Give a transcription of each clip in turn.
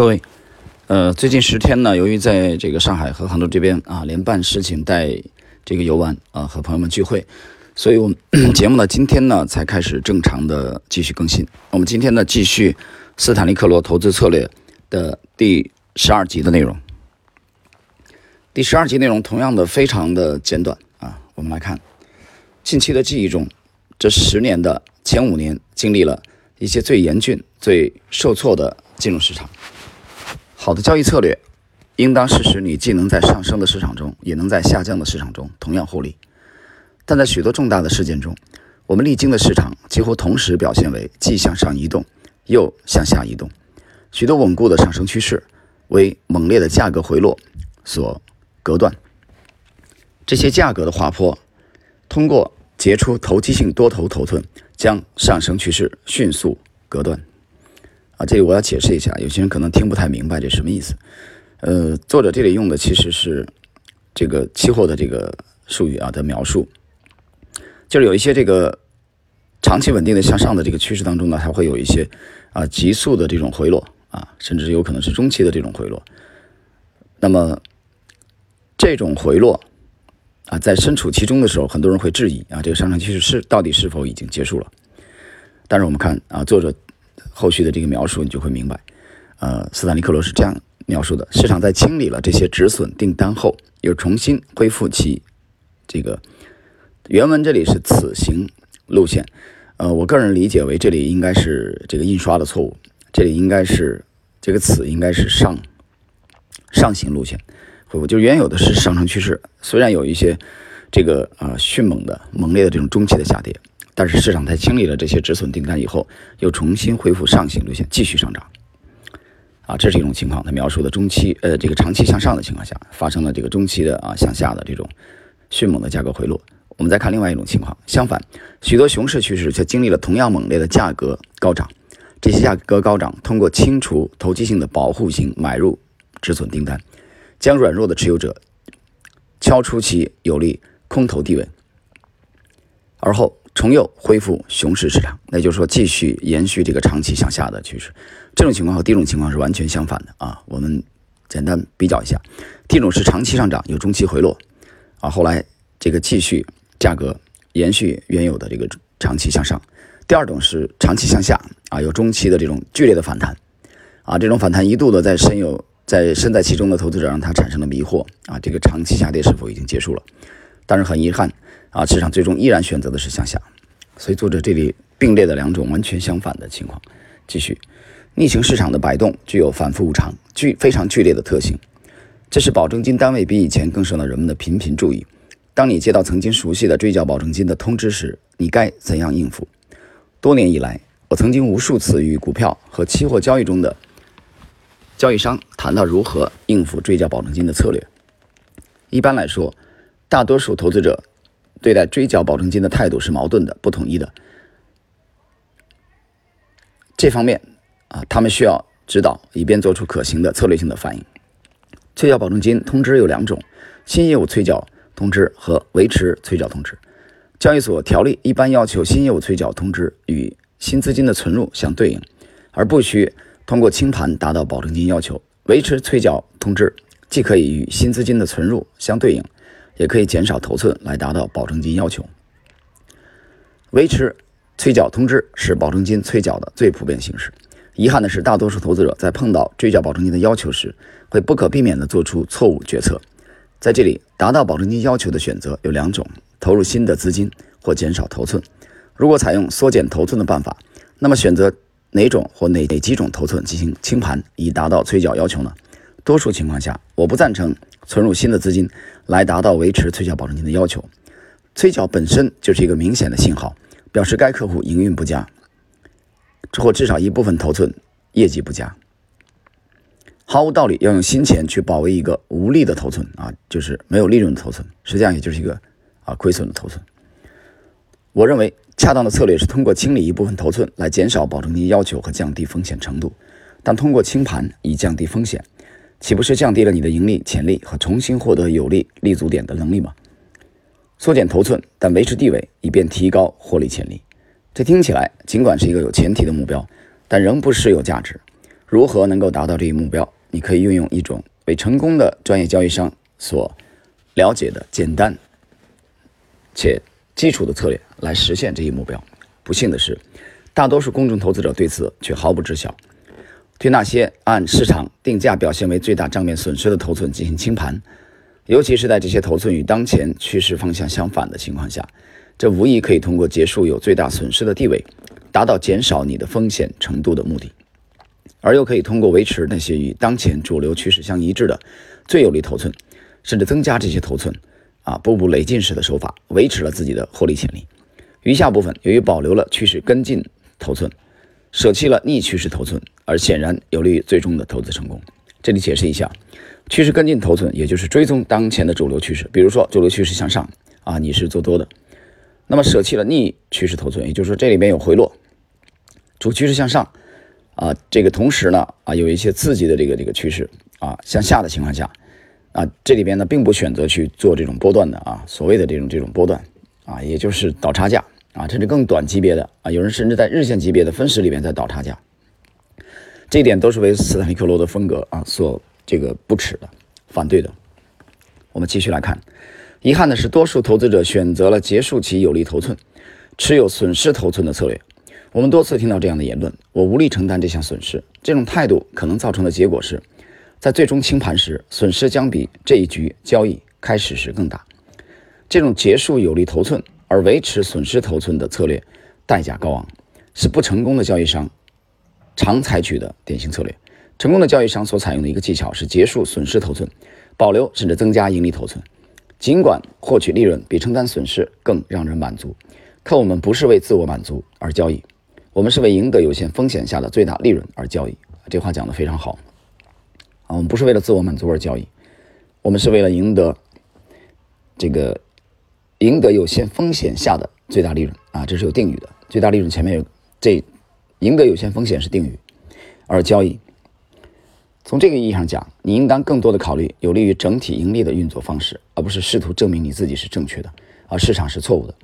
各位，呃，最近十天呢，由于在这个上海和杭州这边啊，连办事情带这个游玩啊，和朋友们聚会，所以我们节目呢今天呢才开始正常的继续更新。我们今天呢继续斯坦利克罗投资策略的第十二集的内容。第十二集内容同样的非常的简短啊，我们来看近期的记忆中，这十年的前五年经历了一些最严峻、最受挫的金融市场。好的交易策略，应当是使你既能在上升的市场中，也能在下降的市场中同样获利。但在许多重大的事件中，我们历经的市场几乎同时表现为既向上移动，又向下移动。许多稳固的上升趋势为猛烈的价格回落所隔断。这些价格的滑坡，通过结出投机性多头头寸，将上升趋势迅速隔断。啊，这里我要解释一下，有些人可能听不太明白这什么意思。呃，作者这里用的其实是这个期货的这个术语啊的描述，就是有一些这个长期稳定的向上的这个趋势当中呢，它会有一些啊急速的这种回落啊，甚至有可能是中期的这种回落。那么这种回落啊，在身处其中的时候，很多人会质疑啊，这个上升趋势是到底是否已经结束了？但是我们看啊，作者。后续的这个描述，你就会明白，呃，斯坦利克罗是这样描述的：市场在清理了这些止损订单后，又重新恢复其这个原文这里是此行路线，呃，我个人理解为这里应该是这个印刷的错误，这里应该是这个此应该是上上行路线恢复，就原有的是上升趋势，虽然有一些这个啊迅猛的猛烈的这种中期的下跌。但是市场在清理了这些止损订单以后，又重新恢复上行路线，继续上涨。啊，这是一种情况。他描述的中期，呃，这个长期向上的情况下，发生了这个中期的啊向下的这种迅猛的价格回落。我们再看另外一种情况，相反，许多熊市趋势却经历了同样猛烈的价格高涨。这些价格高涨通过清除投机性的保护型买入止损订单，将软弱的持有者敲出其有利空头地位，而后。重又恢复熊市市场，那就是说继续延续这个长期向下的趋势。这种情况和第一种情况是完全相反的啊。我们简单比较一下，第一种是长期上涨有中期回落啊，后来这个继续价格延续原有的这个长期向上。第二种是长期向下啊，有中期的这种剧烈的反弹啊，这种反弹一度的在深有在身在其中的投资者让他产生了迷惑啊，这个长期下跌是否已经结束了？但是很遗憾。啊，市场最终依然选择的是向下，所以作者这里并列的两种完全相反的情况。继续，逆行市场的摆动具有反复无常、剧非常剧烈的特性，这是保证金单位比以前更受到人们的频频注意。当你接到曾经熟悉的追缴保证金的通知时，你该怎样应付？多年以来，我曾经无数次与股票和期货交易中的交易商谈到如何应付追缴保证金的策略。一般来说，大多数投资者。对待追缴保证金的态度是矛盾的、不统一的。这方面啊，他们需要指导，以便做出可行的策略性的反应。催缴保证金通知有两种：新业务催缴通知和维持催缴通知。交易所条例一般要求新业务催缴通知与新资金的存入相对应，而不需通过清盘达到保证金要求。维持催缴通知既可以与新资金的存入相对应。也可以减少头寸来达到保证金要求。维持催缴通知是保证金催缴的最普遍形式。遗憾的是，大多数投资者在碰到追缴保证金的要求时，会不可避免地做出错误决策。在这里，达到保证金要求的选择有两种：投入新的资金或减少头寸。如果采用缩减头寸的办法，那么选择哪种或哪哪几种头寸进行清盘以达到催缴要求呢？多数情况下，我不赞成。存入新的资金来达到维持催缴保证金的要求，催缴本身就是一个明显的信号，表示该客户营运不佳，或至少一部分头寸业绩不佳。毫无道理要用新钱去保卫一个无利的头寸啊，就是没有利润的头寸，实际上也就是一个啊亏损的头寸。我认为恰当的策略是通过清理一部分头寸来减少保证金要求和降低风险程度，但通过清盘以降低风险。岂不是降低了你的盈利潜力和重新获得有利立足点的能力吗？缩减头寸，但维持地位，以便提高获利潜力。这听起来尽管是一个有前提的目标，但仍不失有价值。如何能够达到这一目标？你可以运用一种为成功的专业交易商所了解的简单且基础的策略来实现这一目标。不幸的是，大多数公众投资者对此却毫不知晓。对那些按市场定价表现为最大账面损失的头寸进行清盘，尤其是在这些头寸与当前趋势方向相反的情况下，这无疑可以通过结束有最大损失的地位，达到减少你的风险程度的目的，而又可以通过维持那些与当前主流趋势相一致的最有利头寸，甚至增加这些头寸，啊，步步累进式的手法，维持了自己的获利潜力。余下部分由于保留了趋势跟进头寸。舍弃了逆趋势头寸，而显然有利于最终的投资成功。这里解释一下，趋势跟进头寸，也就是追踪当前的主流趋势。比如说，主流趋势向上啊，你是做多的，那么舍弃了逆趋势头寸，也就是说这里面有回落，主趋势向上啊，这个同时呢啊有一些刺激的这个这个趋势啊向下的情况下啊，这里边呢并不选择去做这种波段的啊，所谓的这种这种波段啊，也就是倒差价。啊，甚至更短级别的啊，有人甚至在日线级别的分时里面在倒差价，这一点都是为斯坦利克罗的风格啊所这个不耻的、反对的。我们继续来看，遗憾的是，多数投资者选择了结束其有利头寸、持有损失头寸的策略。我们多次听到这样的言论：“我无力承担这项损失。”这种态度可能造成的结果是，在最终清盘时，损失将比这一局交易开始时更大。这种结束有利头寸。而维持损失头寸的策略，代价高昂，是不成功的交易商常采取的典型策略。成功的交易商所采用的一个技巧是结束损失头寸，保留甚至增加盈利头寸。尽管获取利润比承担损失更让人满足，可我们不是为自我满足而交易，我们是为赢得有限风险下的最大利润而交易。这话讲得非常好啊！我们不是为了自我满足而交易，我们是为了赢得这个。赢得有限风险下的最大利润啊，这是有定语的。最大利润前面有这，赢得有限风险是定语，而交易。从这个意义上讲，你应当更多的考虑有利于整体盈利的运作方式，而不是试图证明你自己是正确的，而市场是错误的。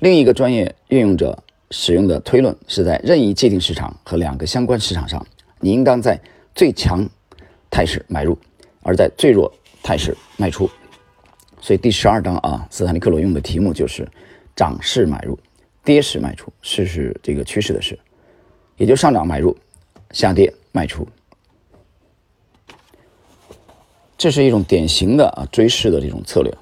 另一个专业运用者使用的推论是在任意界定市场和两个相关市场上，你应当在最强态势买入，而在最弱态势卖出。所以第十二章啊，斯坦利克罗用的题目就是涨势买入，跌势卖出。势是这个趋势的事，也就上涨买入，下跌卖出。这是一种典型的啊追势的这种策略。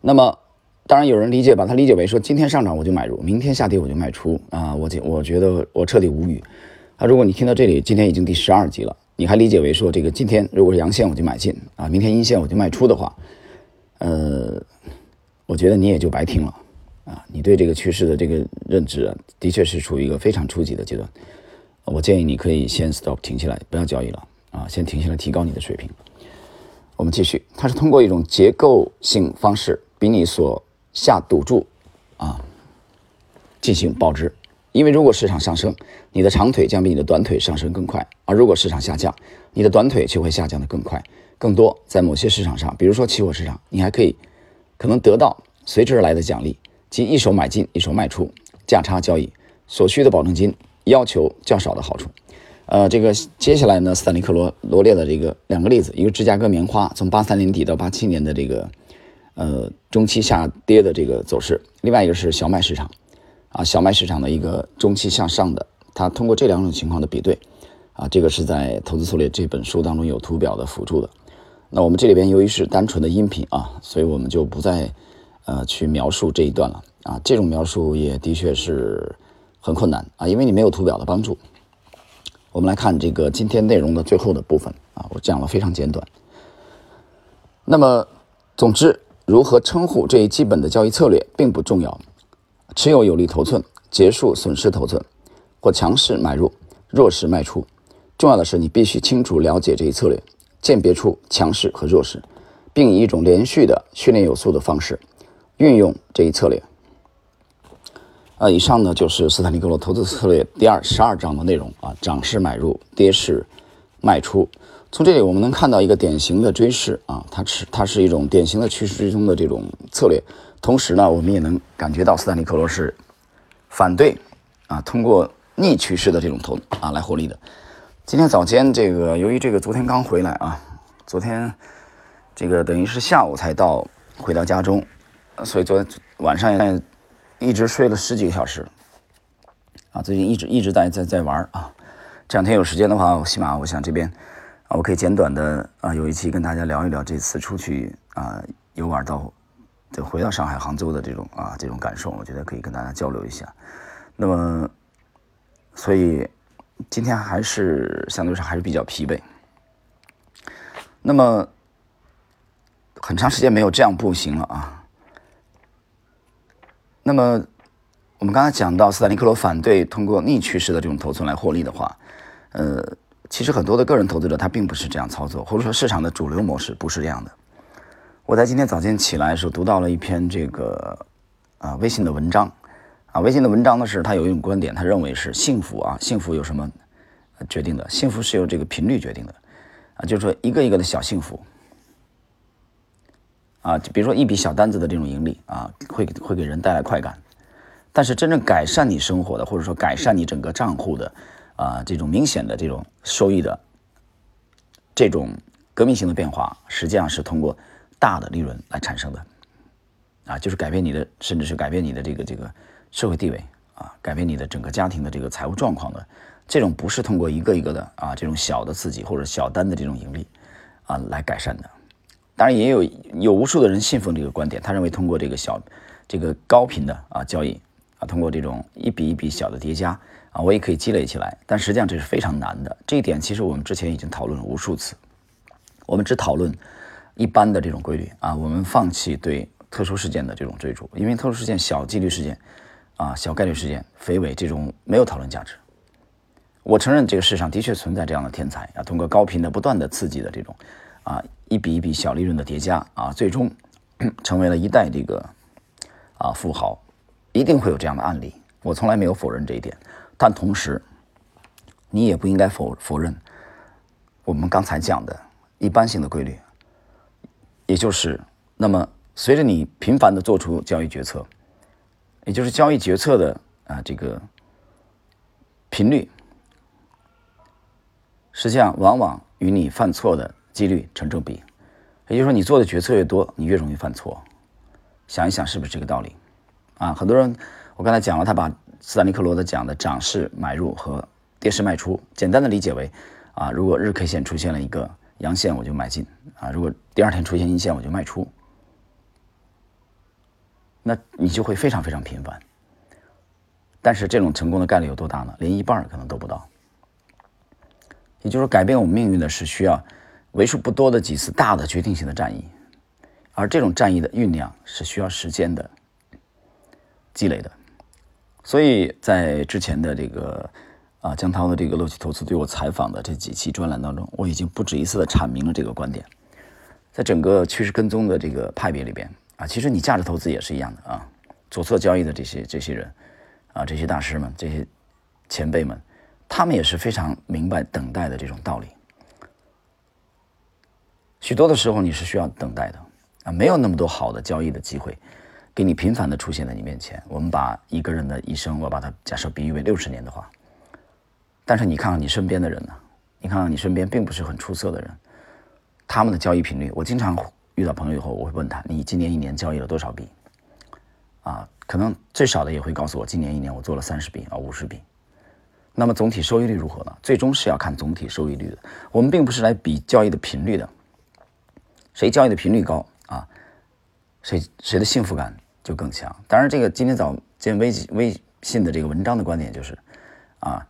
那么，当然有人理解，把它理解为说今天上涨我就买入，明天下跌我就卖出啊。我我觉得我彻底无语啊。如果你听到这里，今天已经第十二集了。你还理解为说这个今天如果是阳线我就买进啊，明天阴线我就卖出的话，呃，我觉得你也就白听了啊。你对这个趋势的这个认知，的确是处于一个非常初级的阶段。我建议你可以先 stop 停下来，不要交易了啊，先停下来提高你的水平。我们继续，它是通过一种结构性方式，比你所下赌注啊进行保值。因为如果市场上升，你的长腿将比你的短腿上升更快；而如果市场下降，你的短腿却会下降的更快、更多。在某些市场上，比如说期货市场，你还可以可能得到随之而来的奖励，即一手买进、一手卖出、价差交易所需的保证金要求较少的好处。呃，这个接下来呢，斯坦利克罗罗列的这个两个例子，一个芝加哥棉花从八三年底到八七年的这个呃中期下跌的这个走势，另外一个是小麦市场。啊，小麦市场的一个中期向上的，它通过这两种情况的比对，啊，这个是在《投资策略》这本书当中有图表的辅助的。那我们这里边由于是单纯的音频啊，所以我们就不再呃去描述这一段了啊。这种描述也的确是很困难啊，因为你没有图表的帮助。我们来看这个今天内容的最后的部分啊，我讲了非常简短。那么，总之，如何称呼这一基本的交易策略并不重要。持有有利头寸，结束损失头寸，或强势买入，弱势卖出。重要的是，你必须清楚了解这一策略，鉴别出强势和弱势，并以一种连续的训练有素的方式运用这一策略。呃，以上呢就是斯坦利格罗投资策略第二十二章的内容啊，涨势买入，跌势卖出。从这里我们能看到一个典型的追势啊，它是它是一种典型的趋势追踪的这种策略。同时呢，我们也能感觉到斯坦利克罗是反对啊，通过逆趋势的这种投啊来获利的。今天早间这个由于这个昨天刚回来啊，昨天这个等于是下午才到回到家中，所以昨天晚上也一直睡了十几个小时啊，最近一直一直在在在玩啊。这两天有时间的话，我起码我想这边我可以简短的啊有一期跟大家聊一聊这次出去啊游玩到。就回到上海、杭州的这种啊，这种感受，我觉得可以跟大家交流一下。那么，所以今天还是相对上还是比较疲惫。那么，很长时间没有这样步行了啊。那么，我们刚才讲到斯坦尼克罗反对通过逆趋势的这种头寸来获利的话，呃，其实很多的个人投资者他并不是这样操作，或者说市场的主流模式不是这样的。我在今天早间起来的时候读到了一篇这个啊微信的文章，啊微信的文章呢是他有一种观点，他认为是幸福啊幸福有什么决定的？幸福是由这个频率决定的，啊就是说一个一个的小幸福，啊就比如说一笔小单子的这种盈利啊会会给人带来快感，但是真正改善你生活的或者说改善你整个账户的啊这种明显的这种收益的这种革命性的变化，实际上是通过。大的利润来产生的，啊，就是改变你的，甚至是改变你的这个这个社会地位啊，改变你的整个家庭的这个财务状况的，这种不是通过一个一个的啊这种小的刺激或者小单的这种盈利啊来改善的。当然也有有无数的人信奉这个观点，他认为通过这个小这个高频的啊交易啊，通过这种一笔一笔小的叠加啊，我也可以积累起来。但实际上这是非常难的。这一点其实我们之前已经讨论了无数次，我们只讨论。一般的这种规律啊，我们放弃对特殊事件的这种追逐，因为特殊事件、小几率事件，啊，小概率事件、肥尾这种没有讨论价值。我承认这个世上的确存在这样的天才啊，通过高频的不断的刺激的这种，啊，一笔一笔小利润的叠加啊，最终 成为了一代这个啊富豪，一定会有这样的案例。我从来没有否认这一点，但同时，你也不应该否否认我们刚才讲的一般性的规律。也就是，那么随着你频繁的做出交易决策，也就是交易决策的啊这个频率，实际上往往与你犯错的几率成正比。也就是说，你做的决策越多，你越容易犯错。想一想，是不是这个道理？啊，很多人，我刚才讲了，他把斯坦尼克罗德讲的涨势买入和跌势卖出，简单的理解为啊，如果日 K 线出现了一个。阳线我就买进啊，如果第二天出现阴线我就卖出，那你就会非常非常频繁。但是这种成功的概率有多大呢？连一半可能都不到。也就是说，改变我们命运的是需要为数不多的几次大的决定性的战役，而这种战役的酝酿是需要时间的积累的。所以在之前的这个。啊，江涛的这个乐趣投资对我采访的这几期专栏当中，我已经不止一次的阐明了这个观点。在整个趋势跟踪的这个派别里边啊，其实你价值投资也是一样的啊。左侧交易的这些这些人啊，这些大师们、这些前辈们，他们也是非常明白等待的这种道理。许多的时候你是需要等待的啊，没有那么多好的交易的机会给你频繁的出现在你面前。我们把一个人的一生，我把它假设比喻为六十年的话。但是你看看你身边的人呢？你看看你身边并不是很出色的人，他们的交易频率，我经常遇到朋友以后，我会问他：你今年一年交易了多少笔？啊，可能最少的也会告诉我，今年一年我做了三十笔啊，五十笔。那么总体收益率如何呢？最终是要看总体收益率的。我们并不是来比交易的频率的，谁交易的频率高啊，谁谁的幸福感就更强。当然，这个今天早见微微信的这个文章的观点就是，啊。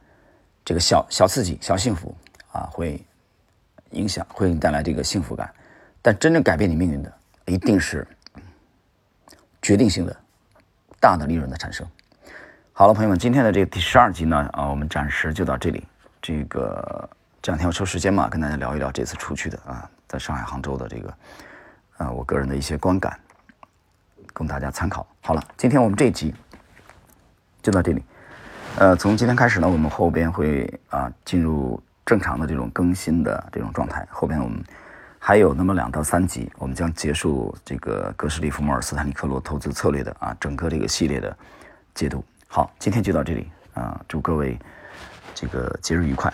这个小小刺激、小幸福啊，会影响，会给你带来这个幸福感。但真正改变你命运的，一定是决定性的大的利润的产生。好了，朋友们，今天的这个第十二集呢，啊，我们暂时就到这里。这个这两天我抽时间嘛，跟大家聊一聊这次出去的啊，在上海、杭州的这个，啊，我个人的一些观感，供大家参考。好了，今天我们这一集就到这里。呃，从今天开始呢，我们后边会啊进入正常的这种更新的这种状态。后边我们还有那么两到三集，我们将结束这个格什利弗莫尔斯坦尼克罗投资策略的啊整个这个系列的解读。好，今天就到这里，啊，祝各位这个节日愉快。